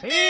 ¡Sí!